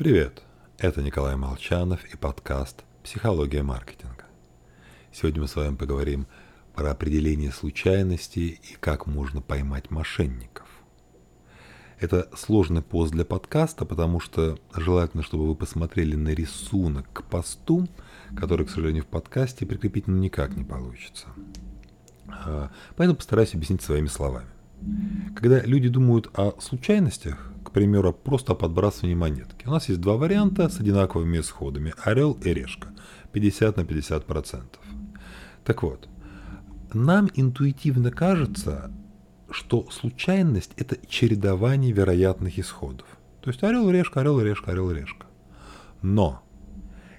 Привет, это Николай Молчанов и подкаст «Психология маркетинга». Сегодня мы с вами поговорим про определение случайностей и как можно поймать мошенников. Это сложный пост для подкаста, потому что желательно, чтобы вы посмотрели на рисунок к посту, который, к сожалению, в подкасте прикрепить никак не получится. А, поэтому постараюсь объяснить своими словами. Когда люди думают о случайностях, к примеру, просто о подбрасывании монетки. У нас есть два варианта с одинаковыми исходами. Орел и решка. 50 на 50 процентов. Так вот, нам интуитивно кажется, что случайность – это чередование вероятных исходов. То есть орел, решка, орел, решка, орел, решка. Но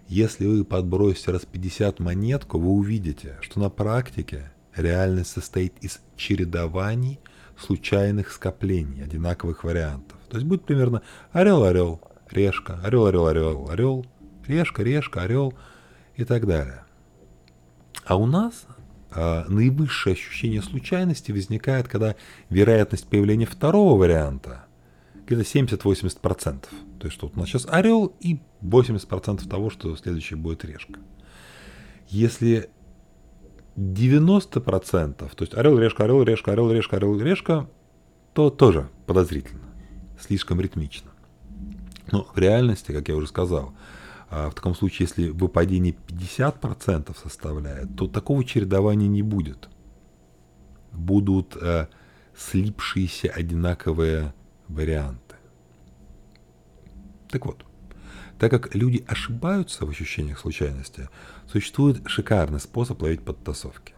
если вы подбросите раз 50 монетку, вы увидите, что на практике реальность состоит из чередований случайных скоплений, одинаковых вариантов. То есть будет примерно орел-орел, решка, орел-орел-орел, орел, решка, решка, орел и так далее. А у нас э, наивысшее ощущение случайности возникает, когда вероятность появления второго варианта где-то 70-80%. То есть что вот у нас сейчас орел и 80% того, что следующий будет решка. Если 90%, то есть орел, решка, орел, решка, орел, решка, орел, решка, то тоже подозрительно слишком ритмично. Но в реальности, как я уже сказал, а, в таком случае, если выпадение 50% составляет, то такого чередования не будет. Будут э, слипшиеся одинаковые варианты. Так вот, так как люди ошибаются в ощущениях случайности, существует шикарный способ ловить подтасовки.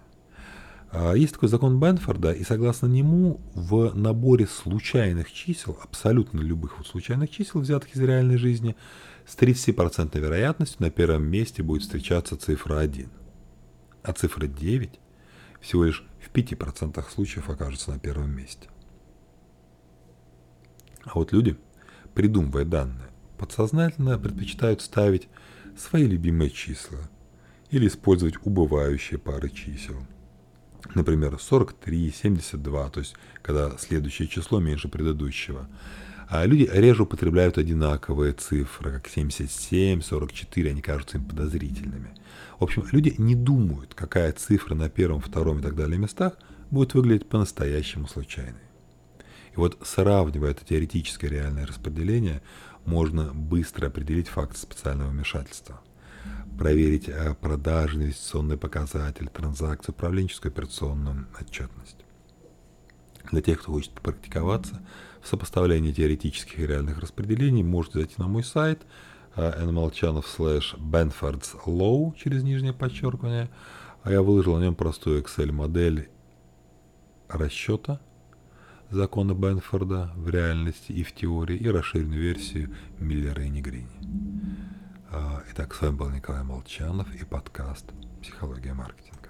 А, есть такой закон Бенфорда, и согласно нему в наборе случайных чисел, абсолютно любых вот случайных чисел, взятых из реальной жизни, с 30% вероятностью на первом месте будет встречаться цифра 1. А цифра 9 всего лишь в 5% случаев окажется на первом месте. А вот люди, придумывая данные, подсознательно предпочитают ставить свои любимые числа или использовать убывающие пары чисел – например, 43, 72, то есть когда следующее число меньше предыдущего. А люди реже употребляют одинаковые цифры, как 77, 44, они кажутся им подозрительными. В общем, люди не думают, какая цифра на первом, втором и так далее местах будет выглядеть по-настоящему случайной. И вот сравнивая это теоретическое реальное распределение, можно быстро определить факт специального вмешательства – проверить э, продажи, инвестиционные показатели, транзакции, управленческую операционную отчетность. Для тех, кто хочет попрактиковаться в сопоставлении теоретических и реальных распределений, можете зайти на мой сайт э, nmolchanov slash benfords law через нижнее подчеркивание, а я выложил на нем простую Excel-модель расчета закона Бенфорда в реальности и в теории и расширенную версию Миллера и Негрини. Итак, с вами был Николай Молчанов и подкаст «Психология маркетинга».